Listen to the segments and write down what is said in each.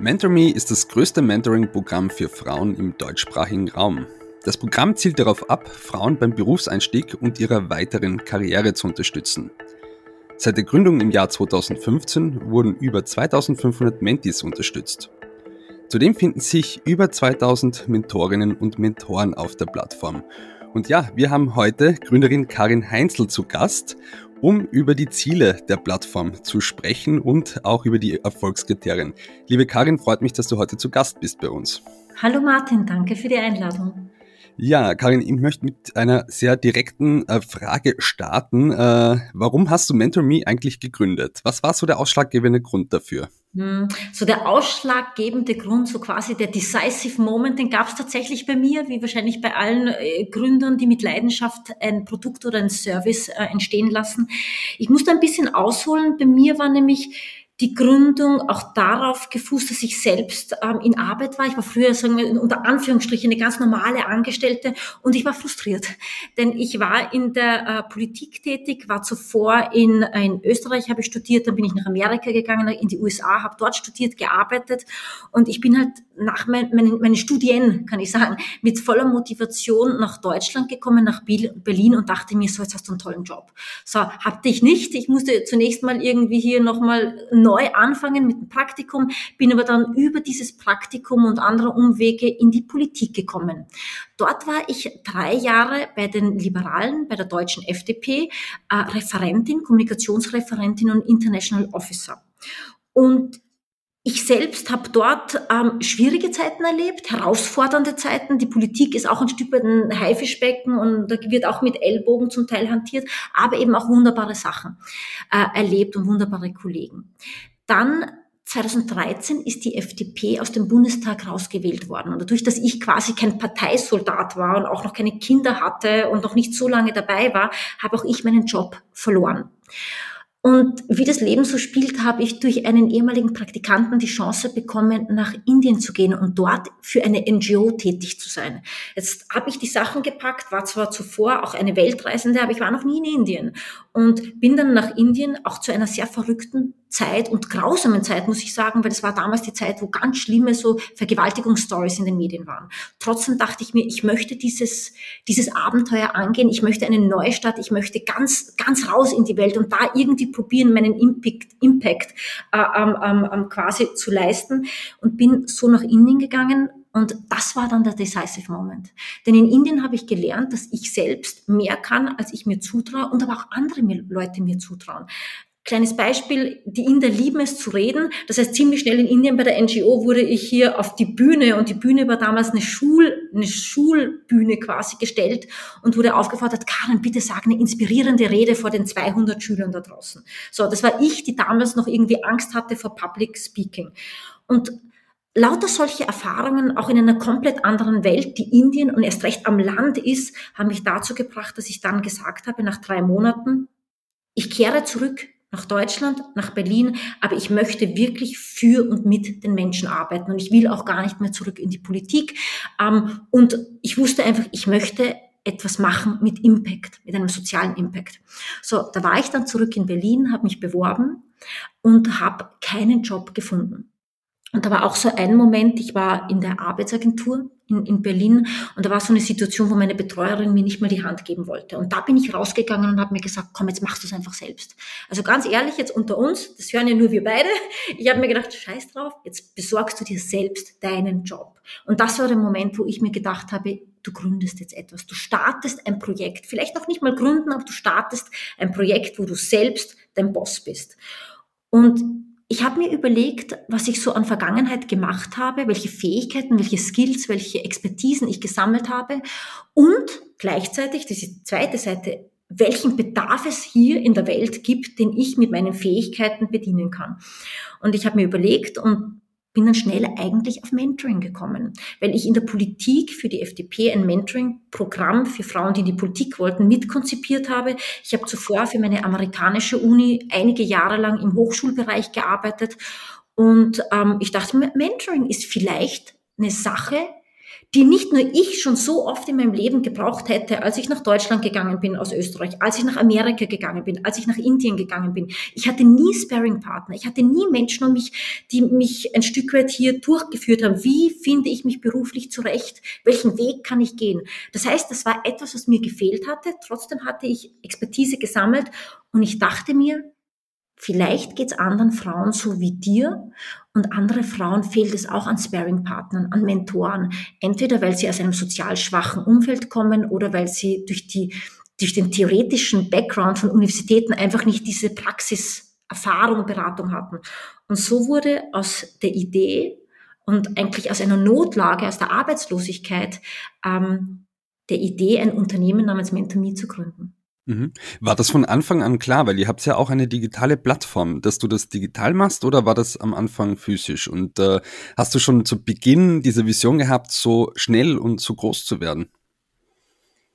MentorMe ist das größte Mentoring-Programm für Frauen im deutschsprachigen Raum. Das Programm zielt darauf ab, Frauen beim Berufseinstieg und ihrer weiteren Karriere zu unterstützen. Seit der Gründung im Jahr 2015 wurden über 2500 Mentis unterstützt. Zudem finden sich über 2000 Mentorinnen und Mentoren auf der Plattform. Und ja, wir haben heute Gründerin Karin Heinzel zu Gast um über die Ziele der Plattform zu sprechen und auch über die Erfolgskriterien. Liebe Karin, freut mich, dass du heute zu Gast bist bei uns. Hallo Martin, danke für die Einladung. Ja, Karin, ich möchte mit einer sehr direkten äh, Frage starten. Äh, warum hast du MentorMe eigentlich gegründet? Was war so der ausschlaggebende Grund dafür? Hm, so der ausschlaggebende Grund, so quasi der decisive Moment, den gab es tatsächlich bei mir, wie wahrscheinlich bei allen äh, Gründern, die mit Leidenschaft ein Produkt oder ein Service äh, entstehen lassen. Ich muss da ein bisschen ausholen. Bei mir war nämlich die Gründung auch darauf gefußt, dass ich selbst ähm, in Arbeit war. Ich war früher, sagen wir, unter Anführungsstrichen eine ganz normale Angestellte und ich war frustriert. Denn ich war in der äh, Politik tätig, war zuvor in, in Österreich, habe ich studiert, dann bin ich nach Amerika gegangen, in die USA, habe dort studiert, gearbeitet und ich bin halt nach mein, meinen, meinen Studien, kann ich sagen, mit voller Motivation nach Deutschland gekommen, nach Berlin und dachte mir, so, jetzt hast du einen tollen Job. So, hatte ich nicht. Ich musste zunächst mal irgendwie hier nochmal neu anfangen mit dem Praktikum, bin aber dann über dieses Praktikum und andere Umwege in die Politik gekommen. Dort war ich drei Jahre bei den Liberalen, bei der deutschen FDP, äh, Referentin, Kommunikationsreferentin und International Officer. Und ich selbst habe dort ähm, schwierige Zeiten erlebt, herausfordernde Zeiten. Die Politik ist auch ein Stück weit ein Haifischbecken und da wird auch mit Ellbogen zum Teil hantiert, aber eben auch wunderbare Sachen äh, erlebt und wunderbare Kollegen. Dann 2013 ist die FDP aus dem Bundestag rausgewählt worden. Und dadurch, dass ich quasi kein Parteisoldat war und auch noch keine Kinder hatte und noch nicht so lange dabei war, habe auch ich meinen Job verloren. Und wie das Leben so spielt, habe ich durch einen ehemaligen Praktikanten die Chance bekommen, nach Indien zu gehen und dort für eine NGO tätig zu sein. Jetzt habe ich die Sachen gepackt, war zwar zuvor auch eine Weltreisende, aber ich war noch nie in Indien und bin dann nach Indien auch zu einer sehr verrückten Zeit und grausamen Zeit, muss ich sagen, weil das war damals die Zeit, wo ganz schlimme so Vergewaltigungsstories in den Medien waren. Trotzdem dachte ich mir, ich möchte dieses, dieses Abenteuer angehen, ich möchte eine Neustadt, ich möchte ganz, ganz raus in die Welt und da irgendwie probieren, meinen Impact, Impact äh, ähm, ähm, ähm, quasi zu leisten und bin so nach Indien gegangen, und das war dann der decisive Moment. Denn in Indien habe ich gelernt, dass ich selbst mehr kann, als ich mir zutraue und aber auch andere Leute mir zutrauen. Kleines Beispiel, die Inder lieben es zu reden. Das heißt, ziemlich schnell in Indien bei der NGO wurde ich hier auf die Bühne und die Bühne war damals eine, Schul, eine Schulbühne quasi gestellt und wurde aufgefordert, Karin, bitte sag eine inspirierende Rede vor den 200 Schülern da draußen. So, das war ich, die damals noch irgendwie Angst hatte vor Public Speaking. Und lauter solche Erfahrungen, auch in einer komplett anderen Welt, die Indien und erst recht am Land ist, haben mich dazu gebracht, dass ich dann gesagt habe, nach drei Monaten, ich kehre zurück nach Deutschland, nach Berlin, aber ich möchte wirklich für und mit den Menschen arbeiten und ich will auch gar nicht mehr zurück in die Politik. Ähm, und ich wusste einfach, ich möchte etwas machen mit Impact, mit einem sozialen Impact. So, da war ich dann zurück in Berlin, habe mich beworben und habe keinen Job gefunden. Und da war auch so ein Moment, ich war in der Arbeitsagentur in, in Berlin und da war so eine Situation, wo meine Betreuerin mir nicht mal die Hand geben wollte. Und da bin ich rausgegangen und habe mir gesagt, komm, jetzt machst du es einfach selbst. Also ganz ehrlich, jetzt unter uns, das hören ja nur wir beide, ich habe mir gedacht, scheiß drauf, jetzt besorgst du dir selbst deinen Job. Und das war der Moment, wo ich mir gedacht habe, du gründest jetzt etwas, du startest ein Projekt, vielleicht noch nicht mal gründen, aber du startest ein Projekt, wo du selbst dein Boss bist. Und ich habe mir überlegt, was ich so an Vergangenheit gemacht habe, welche Fähigkeiten, welche Skills, welche Expertisen ich gesammelt habe und gleichzeitig, diese zweite Seite, welchen Bedarf es hier in der Welt gibt, den ich mit meinen Fähigkeiten bedienen kann. Und ich habe mir überlegt und bin dann schnell eigentlich auf Mentoring gekommen, weil ich in der Politik für die FDP ein Mentoring-Programm für Frauen, die in die Politik wollten, mitkonzipiert habe. Ich habe zuvor für meine amerikanische Uni einige Jahre lang im Hochschulbereich gearbeitet und ähm, ich dachte mir, Mentoring ist vielleicht eine Sache, die nicht nur ich schon so oft in meinem Leben gebraucht hätte, als ich nach Deutschland gegangen bin aus Österreich, als ich nach Amerika gegangen bin, als ich nach Indien gegangen bin. Ich hatte nie Sparing-Partner. Ich hatte nie Menschen um mich, die mich ein Stück weit hier durchgeführt haben. Wie finde ich mich beruflich zurecht? Welchen Weg kann ich gehen? Das heißt, das war etwas, was mir gefehlt hatte. Trotzdem hatte ich Expertise gesammelt und ich dachte mir, Vielleicht geht's anderen Frauen so wie dir und andere Frauen fehlt es auch an Sparing-Partnern, an Mentoren. Entweder weil sie aus einem sozial schwachen Umfeld kommen oder weil sie durch, die, durch den theoretischen Background von Universitäten einfach nicht diese Praxiserfahrung, Beratung hatten. Und so wurde aus der Idee und eigentlich aus einer Notlage, aus der Arbeitslosigkeit, ähm, der Idee, ein Unternehmen namens MentorMe zu gründen. Mhm. War das von Anfang an klar, weil ihr habt ja auch eine digitale Plattform, dass du das digital machst oder war das am Anfang physisch? Und äh, hast du schon zu Beginn diese Vision gehabt, so schnell und so groß zu werden?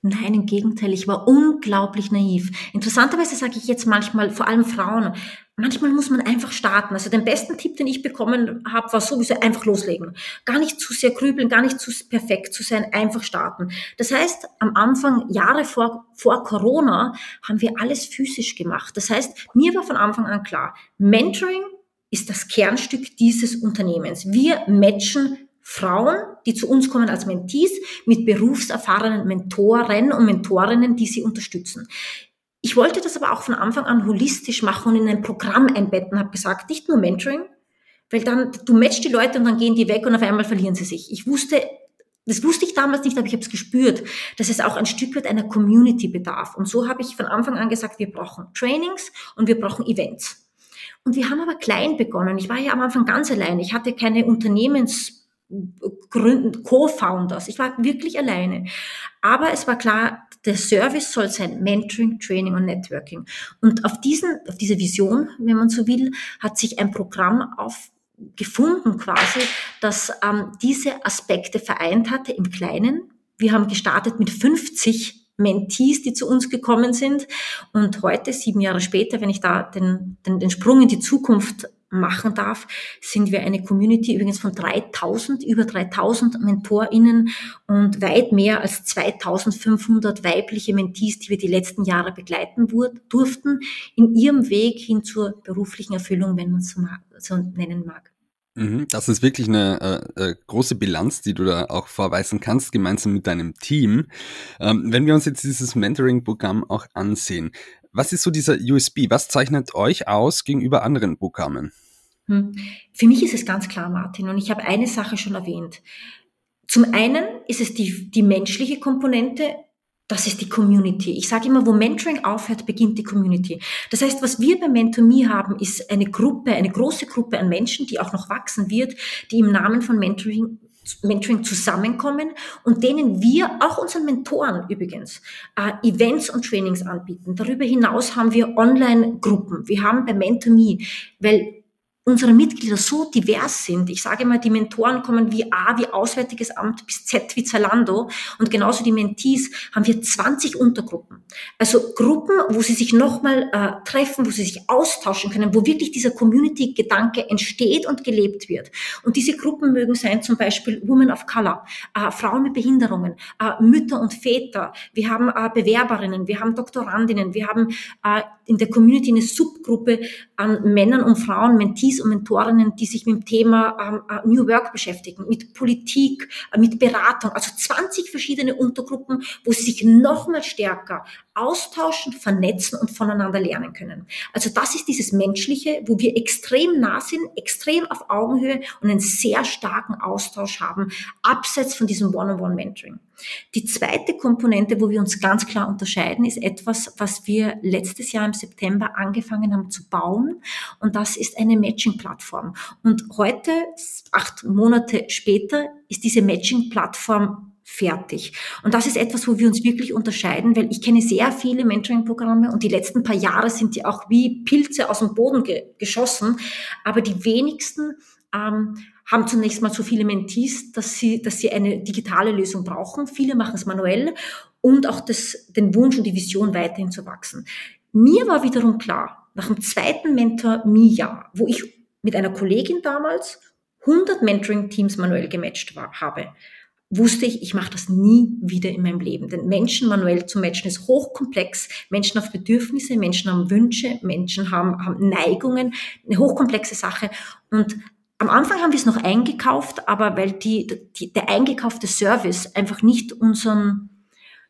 Nein, im Gegenteil, ich war unglaublich naiv. Interessanterweise sage ich jetzt manchmal, vor allem Frauen, manchmal muss man einfach starten. Also den besten Tipp, den ich bekommen habe, war sowieso einfach loslegen. Gar nicht zu sehr grübeln, gar nicht zu perfekt zu sein, einfach starten. Das heißt, am Anfang, Jahre vor, vor Corona, haben wir alles physisch gemacht. Das heißt, mir war von Anfang an klar, Mentoring ist das Kernstück dieses Unternehmens. Wir matchen Frauen, die zu uns kommen als Mentees, mit berufserfahrenen Mentoren und Mentorinnen, die sie unterstützen. Ich wollte das aber auch von Anfang an holistisch machen und in ein Programm einbetten, habe gesagt, nicht nur Mentoring, weil dann, du matchst die Leute und dann gehen die weg und auf einmal verlieren sie sich. Ich wusste, das wusste ich damals nicht, aber ich habe es gespürt, dass es auch ein Stück weit einer Community bedarf. Und so habe ich von Anfang an gesagt, wir brauchen Trainings und wir brauchen Events. Und wir haben aber klein begonnen. Ich war ja am Anfang ganz allein. Ich hatte keine Unternehmens Gründen, Co-Founders. Ich war wirklich alleine. Aber es war klar, der Service soll sein Mentoring, Training und Networking. Und auf diesen, auf diese Vision, wenn man so will, hat sich ein Programm aufgefunden quasi, das ähm, diese Aspekte vereint hatte im Kleinen. Wir haben gestartet mit 50 Mentees, die zu uns gekommen sind. Und heute, sieben Jahre später, wenn ich da den, den, den Sprung in die Zukunft machen darf, sind wir eine Community übrigens von 3000, über 3000 MentorInnen und weit mehr als 2500 weibliche Mentees, die wir die letzten Jahre begleiten durften, in ihrem Weg hin zur beruflichen Erfüllung, wenn man es so, nennen mag. Mhm, das ist wirklich eine äh, äh, große Bilanz, die du da auch vorweisen kannst, gemeinsam mit deinem Team. Ähm, wenn wir uns jetzt dieses Mentoring-Programm auch ansehen, was ist so dieser USB? Was zeichnet euch aus gegenüber anderen Programmen? Hm. Für mich ist es ganz klar, Martin, und ich habe eine Sache schon erwähnt. Zum einen ist es die, die menschliche Komponente, das ist die Community. Ich sage immer, wo Mentoring aufhört, beginnt die Community. Das heißt, was wir bei MentorMe haben, ist eine Gruppe, eine große Gruppe an Menschen, die auch noch wachsen wird, die im Namen von Mentoring Mentoring zusammenkommen und denen wir, auch unseren Mentoren übrigens, äh, Events und Trainings anbieten. Darüber hinaus haben wir Online-Gruppen. Wir haben bei MentorMe, weil unsere Mitglieder so divers sind. Ich sage mal, die Mentoren kommen wie A wie Auswärtiges Amt bis Z wie Zalando und genauso die Mentees haben wir 20 Untergruppen. Also Gruppen, wo sie sich nochmal äh, treffen, wo sie sich austauschen können, wo wirklich dieser Community-Gedanke entsteht und gelebt wird. Und diese Gruppen mögen sein zum Beispiel Women of Color, äh, Frauen mit Behinderungen, äh, Mütter und Väter. Wir haben äh, Bewerberinnen, wir haben Doktorandinnen, wir haben äh, in der Community eine Subgruppe an Männern und Frauen, Mentees, und Mentorinnen, die sich mit dem Thema ähm, äh, New Work beschäftigen, mit Politik, äh, mit Beratung, also 20 verschiedene Untergruppen, wo sie sich noch mal stärker austauschen, vernetzen und voneinander lernen können. Also das ist dieses Menschliche, wo wir extrem nah sind, extrem auf Augenhöhe und einen sehr starken Austausch haben, abseits von diesem One-on-One-Mentoring. Die zweite Komponente, wo wir uns ganz klar unterscheiden, ist etwas, was wir letztes Jahr im September angefangen haben zu bauen. Und das ist eine Matching-Plattform. Und heute, acht Monate später, ist diese Matching-Plattform fertig. Und das ist etwas, wo wir uns wirklich unterscheiden, weil ich kenne sehr viele Mentoring-Programme und die letzten paar Jahre sind die auch wie Pilze aus dem Boden ge geschossen. Aber die wenigsten ähm, haben zunächst mal so viele Mentees, dass sie, dass sie eine digitale Lösung brauchen. Viele machen es manuell und auch das, den Wunsch und die Vision weiterhin zu wachsen. Mir war wiederum klar, nach dem zweiten Mentor-Me-Jahr, wo ich mit einer Kollegin damals 100 Mentoring-Teams manuell gematcht war, habe, wusste ich, ich mache das nie wieder in meinem Leben. Denn Menschen manuell zu matchen ist hochkomplex. Menschen haben Bedürfnisse, Menschen haben Wünsche, Menschen haben, haben Neigungen, eine hochkomplexe Sache. Und am Anfang haben wir es noch eingekauft, aber weil die, die, der eingekaufte Service einfach nicht unseren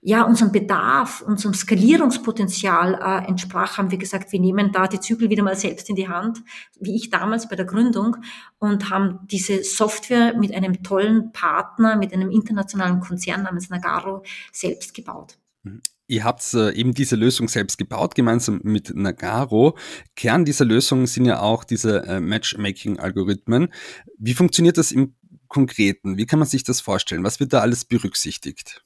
ja, unserem Bedarf, unserem Skalierungspotenzial äh, entsprach, haben wir gesagt, wir nehmen da die Zügel wieder mal selbst in die Hand, wie ich damals bei der Gründung, und haben diese Software mit einem tollen Partner, mit einem internationalen Konzern namens Nagaro selbst gebaut. Mhm. Ihr habt äh, eben diese Lösung selbst gebaut, gemeinsam mit Nagaro. Kern dieser Lösung sind ja auch diese äh, Matchmaking-Algorithmen. Wie funktioniert das im Konkreten? Wie kann man sich das vorstellen? Was wird da alles berücksichtigt?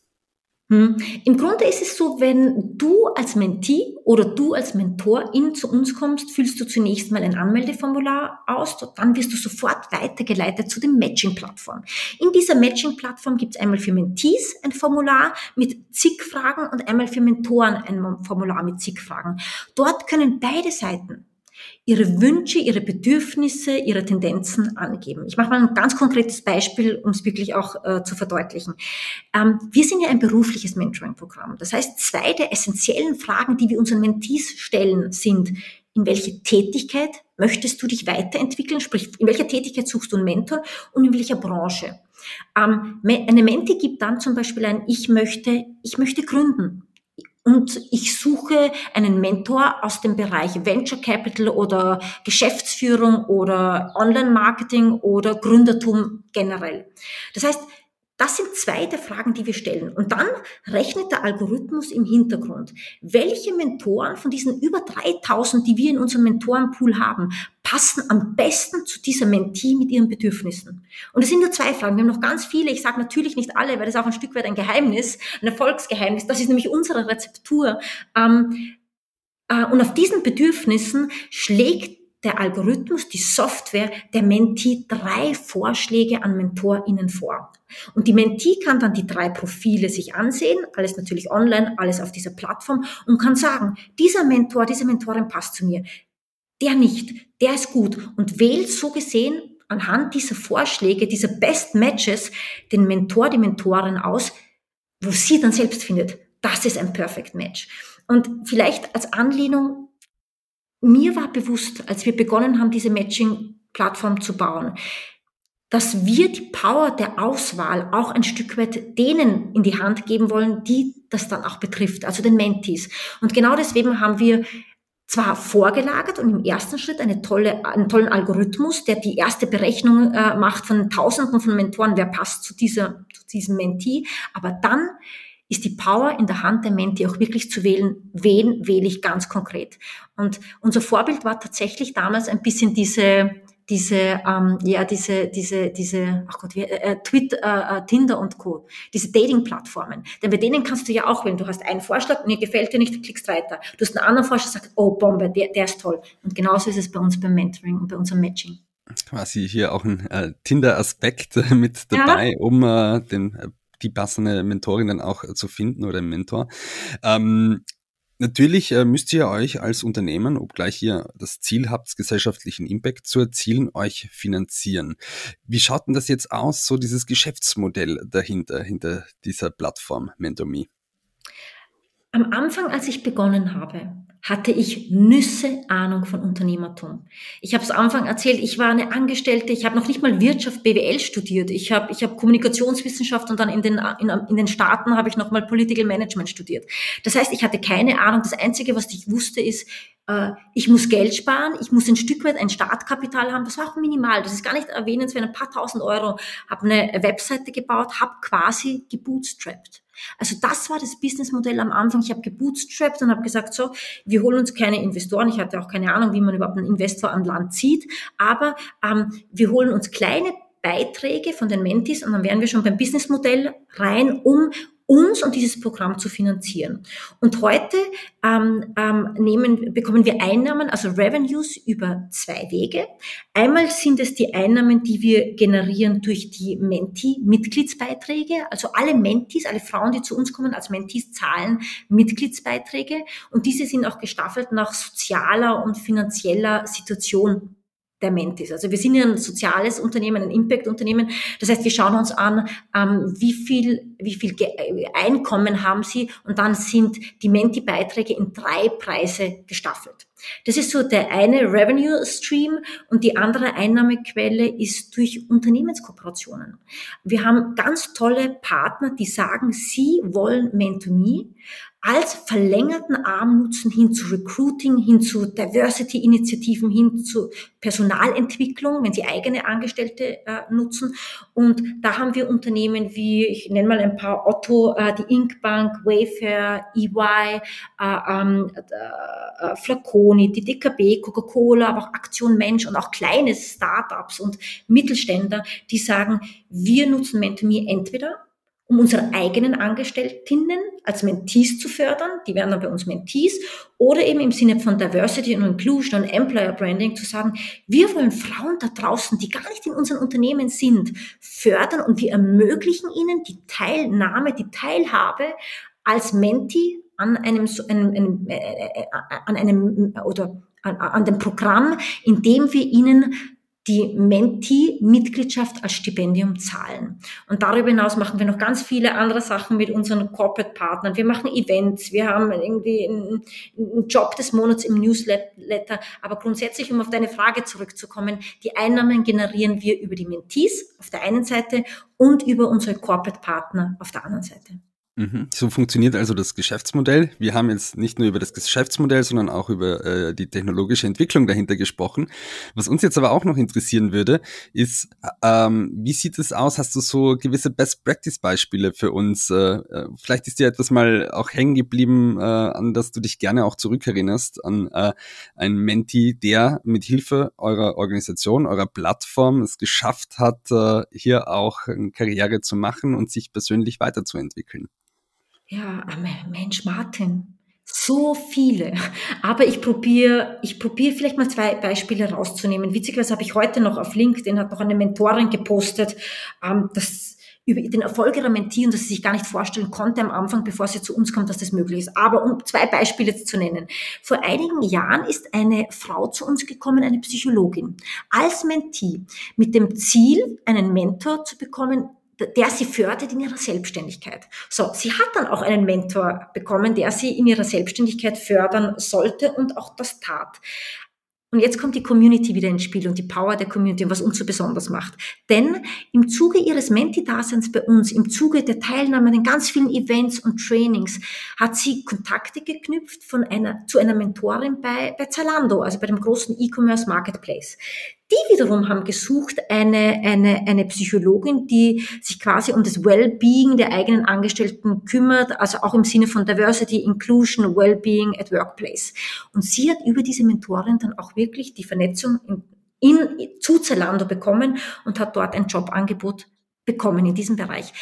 Hm. Im Grunde ist es so, wenn du als Mentee oder du als Mentorin zu uns kommst, füllst du zunächst mal ein Anmeldeformular aus, dann wirst du sofort weitergeleitet zu den Matching-Plattform. In dieser Matching-Plattform gibt es einmal für Mentees ein Formular mit zig Fragen und einmal für Mentoren ein Formular mit zig Fragen. Dort können beide Seiten ihre Wünsche, ihre Bedürfnisse, ihre Tendenzen angeben. Ich mache mal ein ganz konkretes Beispiel, um es wirklich auch äh, zu verdeutlichen. Ähm, wir sind ja ein berufliches Mentoring-Programm. Das heißt, zwei der essentiellen Fragen, die wir unseren Mentees stellen, sind, in welche Tätigkeit möchtest du dich weiterentwickeln? Sprich, in welcher Tätigkeit suchst du einen Mentor und in welcher Branche? Ähm, eine Mentee gibt dann zum Beispiel ein, ich möchte, ich möchte gründen und ich suche einen Mentor aus dem Bereich Venture Capital oder Geschäftsführung oder Online-Marketing oder Gründertum generell. Das heißt, das sind zwei der Fragen, die wir stellen. Und dann rechnet der Algorithmus im Hintergrund, welche Mentoren von diesen über 3000, die wir in unserem Mentorenpool haben, passen am besten zu dieser Mentee mit ihren Bedürfnissen. Und es sind nur zwei Fragen. Wir haben noch ganz viele. Ich sage natürlich nicht alle, weil das ist auch ein Stück weit ein Geheimnis, ein Erfolgsgeheimnis. Das ist nämlich unsere Rezeptur. Ähm, äh, und auf diesen Bedürfnissen schlägt der Algorithmus, die Software der Mentee drei Vorschläge an MentorInnen vor. Und die Mentee kann dann die drei Profile sich ansehen, alles natürlich online, alles auf dieser Plattform und kann sagen, dieser Mentor, diese Mentorin passt zu mir. Der nicht, der ist gut und wählt so gesehen anhand dieser Vorschläge, dieser Best Matches den Mentor, die Mentorin aus, wo sie dann selbst findet, das ist ein Perfect Match. Und vielleicht als Anlehnung mir war bewusst, als wir begonnen haben, diese Matching-Plattform zu bauen, dass wir die Power der Auswahl auch ein Stück weit denen in die Hand geben wollen, die das dann auch betrifft, also den Mentees. Und genau deswegen haben wir zwar vorgelagert und im ersten Schritt eine tolle, einen tollen Algorithmus, der die erste Berechnung äh, macht von Tausenden von Mentoren, wer passt zu, dieser, zu diesem Mentee, aber dann ist die Power in der Hand der Menti auch wirklich zu wählen, wen wähle ich ganz konkret. Und unser Vorbild war tatsächlich damals ein bisschen diese diese ähm, ja diese diese diese ach Gott wie, äh, äh Twitter äh, äh, Tinder und Co. Diese Dating Plattformen denn bei denen kannst du ja auch wählen. Du hast einen Vorschlag mir gefällt dir nicht du klickst weiter. Du hast einen anderen Vorschlag sagst oh Bombe der der ist toll. Und genauso ist es bei uns beim Mentoring und bei unserem Matching. Quasi hier auch ein äh, Tinder Aspekt mit dabei ja. um äh, den äh, die passende Mentorin dann auch zu finden oder Mentor. Ähm, Natürlich äh, müsst ihr euch als Unternehmen, obgleich ihr das Ziel habt, gesellschaftlichen Impact zu erzielen, euch finanzieren. Wie schaut denn das jetzt aus, so dieses Geschäftsmodell dahinter, hinter dieser Plattform MentorMe? Am Anfang, als ich begonnen habe, hatte ich Nüsse Ahnung von Unternehmertum. Ich habe es Anfang erzählt, ich war eine Angestellte, ich habe noch nicht mal Wirtschaft, BWL studiert. Ich habe ich hab Kommunikationswissenschaft und dann in den, in, in den Staaten habe ich noch mal Political Management studiert. Das heißt, ich hatte keine Ahnung. Das Einzige, was ich wusste, ist, äh, ich muss Geld sparen, ich muss ein Stück weit ein Startkapital haben. Das war auch minimal. Das ist gar nicht erwähnenswert. Ein paar tausend Euro. Habe eine Webseite gebaut, habe quasi gebootstrapped. Also das war das Businessmodell am Anfang. Ich habe gebootstrapped und habe gesagt, so, wir holen uns keine Investoren. Ich hatte auch keine Ahnung, wie man überhaupt einen Investor an Land zieht. Aber ähm, wir holen uns kleine Beiträge von den Mentis und dann wären wir schon beim Businessmodell rein, um uns und dieses Programm zu finanzieren. Und heute ähm, ähm, nehmen, bekommen wir Einnahmen, also Revenues über zwei Wege. Einmal sind es die Einnahmen, die wir generieren durch die Menti-Mitgliedsbeiträge. Also alle Mentis, alle Frauen, die zu uns kommen als Mentis, zahlen Mitgliedsbeiträge. Und diese sind auch gestaffelt nach sozialer und finanzieller Situation der Mentis. Also wir sind ja ein soziales Unternehmen, ein Impact-Unternehmen. Das heißt, wir schauen uns an, ähm, wie viel, wie viel Einkommen haben sie und dann sind die Menti-Beiträge in drei Preise gestaffelt. Das ist so der eine Revenue Stream und die andere Einnahmequelle ist durch Unternehmenskooperationen. Wir haben ganz tolle Partner, die sagen, sie wollen Mentomy als verlängerten Arm nutzen hin zu Recruiting, hin zu Diversity-Initiativen, hin zu Personalentwicklung, wenn sie eigene Angestellte äh, nutzen. Und da haben wir Unternehmen wie, ich nenne mal ein paar, Otto, äh, die Inkbank, Wayfair, EY, äh, ähm, äh, Flaconi, die DKB, Coca-Cola, aber auch Aktion Mensch und auch kleine Startups und Mittelständler, die sagen, wir nutzen MentorMe entweder um unsere eigenen Angestellten als Mentees zu fördern, die werden dann bei uns Mentees, oder eben im Sinne von Diversity und Inclusion und Employer Branding zu sagen, wir wollen Frauen da draußen, die gar nicht in unseren Unternehmen sind, fördern und wir ermöglichen ihnen die Teilnahme, die Teilhabe als Menti an einem, einem, einem, äh, äh, an einem oder an, an dem Programm, in dem wir ihnen die Menti-Mitgliedschaft als Stipendium zahlen. Und darüber hinaus machen wir noch ganz viele andere Sachen mit unseren Corporate-Partnern. Wir machen Events, wir haben irgendwie einen, Job des Monats im Newsletter. Aber grundsätzlich, um auf deine Frage zurückzukommen, die Einnahmen generieren wir über die Mentees auf der einen Seite und über unsere Corporate-Partner auf der anderen Seite. Mhm. So funktioniert also das Geschäftsmodell. Wir haben jetzt nicht nur über das Geschäftsmodell, sondern auch über äh, die technologische Entwicklung dahinter gesprochen. Was uns jetzt aber auch noch interessieren würde, ist, ähm, wie sieht es aus? Hast du so gewisse Best-Practice-Beispiele für uns? Äh, äh, vielleicht ist dir etwas mal auch hängen geblieben, äh, an das du dich gerne auch zurückerinnerst, an äh, einen Menti, der mit Hilfe eurer Organisation, eurer Plattform es geschafft hat, äh, hier auch eine Karriere zu machen und sich persönlich weiterzuentwickeln. Ja, Mensch, Martin, so viele. Aber ich probiere, ich probiere vielleicht mal zwei Beispiele rauszunehmen. Witzigerweise habe ich heute noch auf LinkedIn, hat noch eine Mentorin gepostet, ähm, dass über den Erfolg ihrer Mentee und dass sie sich gar nicht vorstellen konnte am Anfang, bevor sie zu uns kommt, dass das möglich ist. Aber um zwei Beispiele zu nennen. Vor einigen Jahren ist eine Frau zu uns gekommen, eine Psychologin, als Mentee, mit dem Ziel, einen Mentor zu bekommen, der sie fördert in ihrer Selbstständigkeit. So, sie hat dann auch einen Mentor bekommen, der sie in ihrer Selbstständigkeit fördern sollte und auch das tat. Und jetzt kommt die Community wieder ins Spiel und die Power der Community, was uns so besonders macht. Denn im Zuge ihres Menti-Daseins bei uns, im Zuge der Teilnahme an ganz vielen Events und Trainings, hat sie Kontakte geknüpft von einer, zu einer Mentorin bei, bei Zalando, also bei dem großen E-Commerce Marketplace. Die wiederum haben gesucht eine, eine, eine Psychologin, die sich quasi um das Wellbeing der eigenen Angestellten kümmert, also auch im Sinne von Diversity, Inclusion, Wellbeing at Workplace. Und sie hat über diese Mentorin dann auch wirklich die Vernetzung in, in, zu Zalando bekommen und hat dort ein Jobangebot bekommen in diesem Bereich.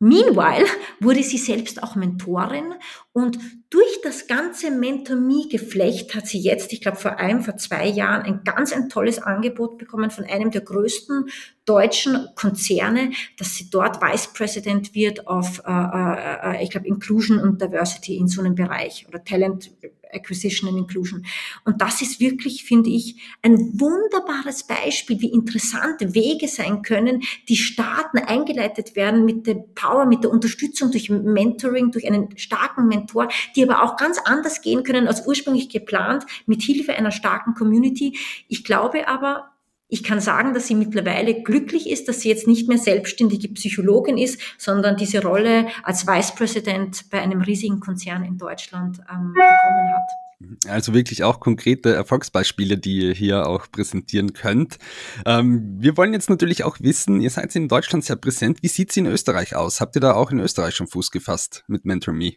Meanwhile wurde sie selbst auch Mentorin und durch das ganze Mentor-Me-Geflecht hat sie jetzt, ich glaube vor einem, vor zwei Jahren, ein ganz ein tolles Angebot bekommen von einem der größten deutschen Konzerne, dass sie dort Vice President wird auf, äh, äh, äh ich glaube, Inclusion und Diversity in so einem Bereich oder Talent Acquisition and Inclusion. Und das ist wirklich, finde ich, ein wunderbares Beispiel, wie interessante Wege sein können, die Staaten eingeleitet werden mit der Power, mit der Unterstützung durch Mentoring, durch einen starken Mentor, die aber auch ganz anders gehen können als ursprünglich geplant, mit Hilfe einer starken Community. Ich glaube aber, ich kann sagen, dass sie mittlerweile glücklich ist, dass sie jetzt nicht mehr selbstständige Psychologin ist, sondern diese Rolle als Vice President bei einem riesigen Konzern in Deutschland ähm, bekommen hat. Also wirklich auch konkrete Erfolgsbeispiele, die ihr hier auch präsentieren könnt. Ähm, wir wollen jetzt natürlich auch wissen, ihr seid in Deutschland sehr präsent. Wie sieht es in Österreich aus? Habt ihr da auch in Österreich schon Fuß gefasst mit MentorMe?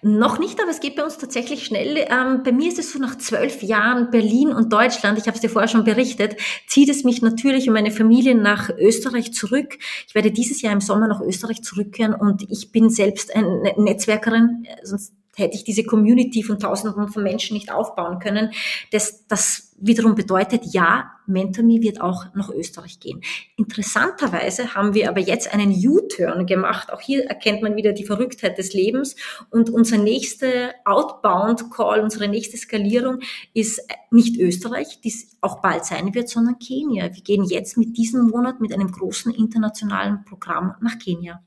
Noch nicht, aber es geht bei uns tatsächlich schnell. Ähm, bei mir ist es so nach zwölf Jahren Berlin und Deutschland, ich habe es dir vorher schon berichtet, zieht es mich natürlich und meine Familie nach Österreich zurück. Ich werde dieses Jahr im Sommer nach Österreich zurückkehren und ich bin selbst eine Netzwerkerin, sonst hätte ich diese Community von Tausenden von Menschen nicht aufbauen können. Das, das wiederum bedeutet, ja, MentorMe wird auch nach Österreich gehen. Interessanterweise haben wir aber jetzt einen U-Turn gemacht. Auch hier erkennt man wieder die Verrücktheit des Lebens. Und unser nächster Outbound-Call, unsere nächste Skalierung ist nicht Österreich, die auch bald sein wird, sondern Kenia. Wir gehen jetzt mit diesem Monat mit einem großen internationalen Programm nach Kenia.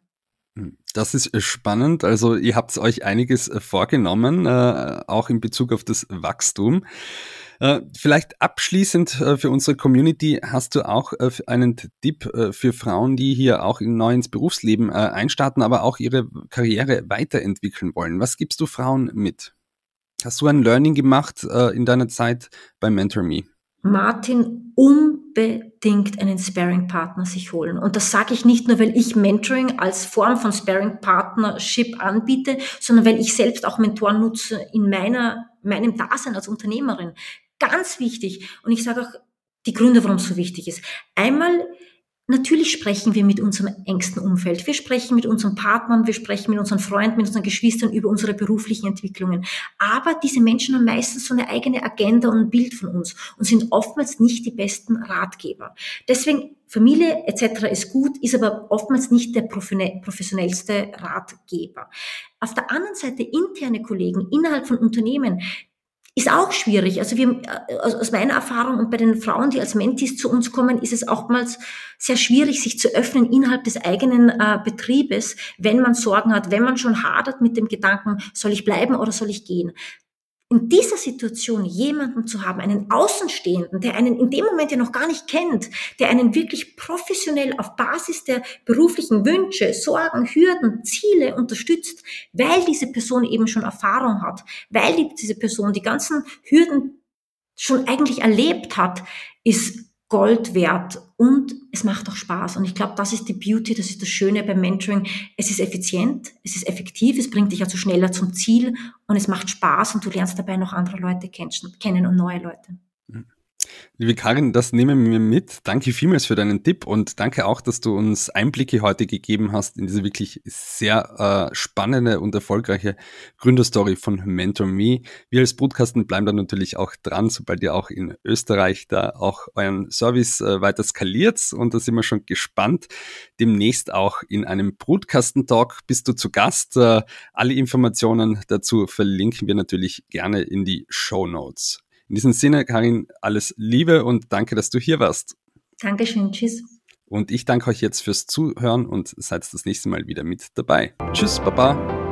Das ist äh, spannend. Also ihr habt euch einiges äh, vorgenommen, äh, auch in Bezug auf das Wachstum. Vielleicht abschließend für unsere Community hast du auch einen Tipp für Frauen, die hier auch neu ins Berufsleben einstarten, aber auch ihre Karriere weiterentwickeln wollen. Was gibst du Frauen mit? Hast du ein Learning gemacht in deiner Zeit bei MentorMe? Martin, unbedingt einen Sparing-Partner sich holen. Und das sage ich nicht nur, weil ich Mentoring als Form von Sparing-Partnership anbiete, sondern weil ich selbst auch Mentoren nutze in meiner, meinem Dasein als Unternehmerin. Ganz wichtig. Und ich sage auch die Gründe, warum es so wichtig ist. Einmal Natürlich sprechen wir mit unserem engsten Umfeld. Wir sprechen mit unseren Partnern, wir sprechen mit unseren Freunden, mit unseren Geschwistern über unsere beruflichen Entwicklungen. Aber diese Menschen haben meistens so eine eigene Agenda und ein Bild von uns und sind oftmals nicht die besten Ratgeber. Deswegen Familie etc. ist gut, ist aber oftmals nicht der professionellste Ratgeber. Auf der anderen Seite interne Kollegen innerhalb von Unternehmen, ist auch schwierig. Also wir, äh, aus meiner Erfahrung und bei den Frauen, die als Mentis zu uns kommen, ist es oftmals sehr schwierig, sich zu öffnen innerhalb des eigenen äh, Betriebes, wenn man Sorgen hat, wenn man schon hadert mit dem Gedanken, soll ich bleiben oder soll ich gehen in dieser Situation jemanden zu haben, einen Außenstehenden, der einen in dem Moment ja noch gar nicht kennt, der einen wirklich professionell auf Basis der beruflichen Wünsche, Sorgen, Hürden, Ziele unterstützt, weil diese Person eben schon Erfahrung hat, weil diese Person die ganzen Hürden schon eigentlich erlebt hat, ist Gold wert und es macht auch Spaß. Und ich glaube, das ist die Beauty, das ist das Schöne beim Mentoring. Es ist effizient, es ist effektiv, es bringt dich also schneller zum Ziel und es macht Spaß und du lernst dabei noch andere Leute kennen und neue Leute. Liebe Karin, das nehmen wir mit. Danke vielmals für deinen Tipp und danke auch, dass du uns Einblicke heute gegeben hast in diese wirklich sehr äh, spannende und erfolgreiche Gründerstory von MentorMe. Wir als Broadcasten bleiben da natürlich auch dran, sobald ihr auch in Österreich da auch euren Service äh, weiter skaliert und da sind wir schon gespannt. Demnächst auch in einem Broadcasten-Talk bist du zu Gast. Äh, alle Informationen dazu verlinken wir natürlich gerne in die Show Notes. In diesem Sinne, Karin, alles Liebe und danke, dass du hier warst. Dankeschön, tschüss. Und ich danke euch jetzt fürs Zuhören und seid das nächste Mal wieder mit dabei. Tschüss, Baba.